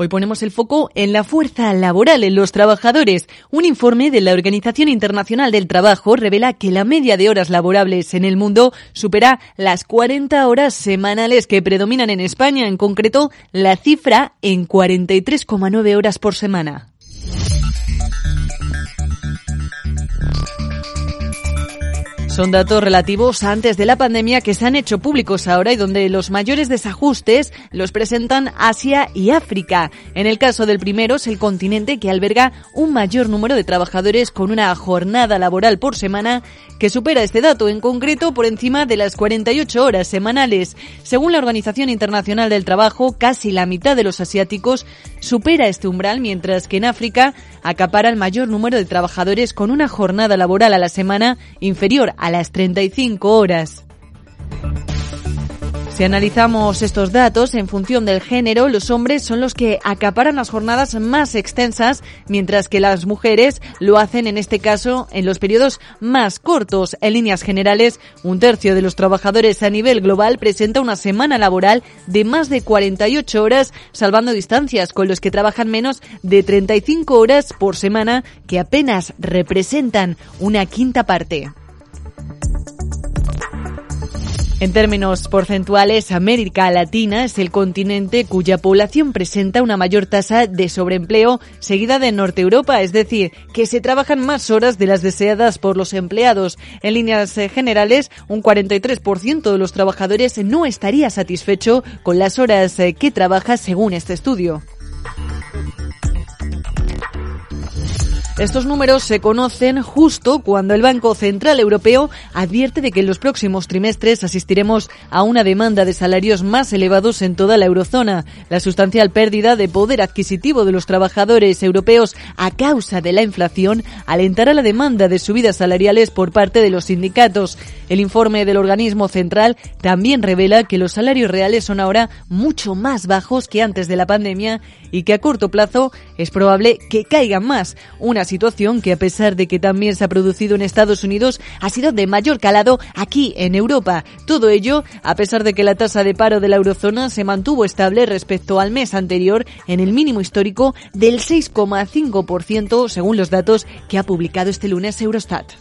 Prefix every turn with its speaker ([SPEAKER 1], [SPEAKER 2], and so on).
[SPEAKER 1] Hoy ponemos el foco en la fuerza laboral en los trabajadores. Un informe de la Organización Internacional del Trabajo revela que la media de horas laborables en el mundo supera las 40 horas semanales que predominan en España, en concreto la cifra en 43,9 horas por semana. Son datos relativos antes de la pandemia que se han hecho públicos ahora y donde los mayores desajustes los presentan Asia y África. En el caso del primero es el continente que alberga un mayor número de trabajadores con una jornada laboral por semana que supera este dato, en concreto por encima de las 48 horas semanales. Según la Organización Internacional del Trabajo, casi la mitad de los asiáticos supera este umbral, mientras que en África acapara el mayor número de trabajadores con una jornada laboral a la semana inferior a las 35 horas. Si analizamos estos datos en función del género, los hombres son los que acaparan las jornadas más extensas, mientras que las mujeres lo hacen en este caso en los periodos más cortos. En líneas generales, un tercio de los trabajadores a nivel global presenta una semana laboral de más de 48 horas, salvando distancias con los que trabajan menos de 35 horas por semana, que apenas representan una quinta parte. En términos porcentuales, América Latina es el continente cuya población presenta una mayor tasa de sobreempleo, seguida de Norte Europa, es decir, que se trabajan más horas de las deseadas por los empleados. En líneas eh, generales, un 43% de los trabajadores no estaría satisfecho con las horas eh, que trabaja según este estudio. Estos números se conocen justo cuando el Banco Central Europeo advierte de que en los próximos trimestres asistiremos a una demanda de salarios más elevados en toda la eurozona. La sustancial pérdida de poder adquisitivo de los trabajadores europeos a causa de la inflación alentará la demanda de subidas salariales por parte de los sindicatos. El informe del organismo central también revela que los salarios reales son ahora mucho más bajos que antes de la pandemia y que a corto plazo es probable que caigan más. Una situación que a pesar de que también se ha producido en Estados Unidos, ha sido de mayor calado aquí en Europa. Todo ello a pesar de que la tasa de paro de la eurozona se mantuvo estable respecto al mes anterior en el mínimo histórico del 6,5% según los datos que ha publicado este lunes Eurostat.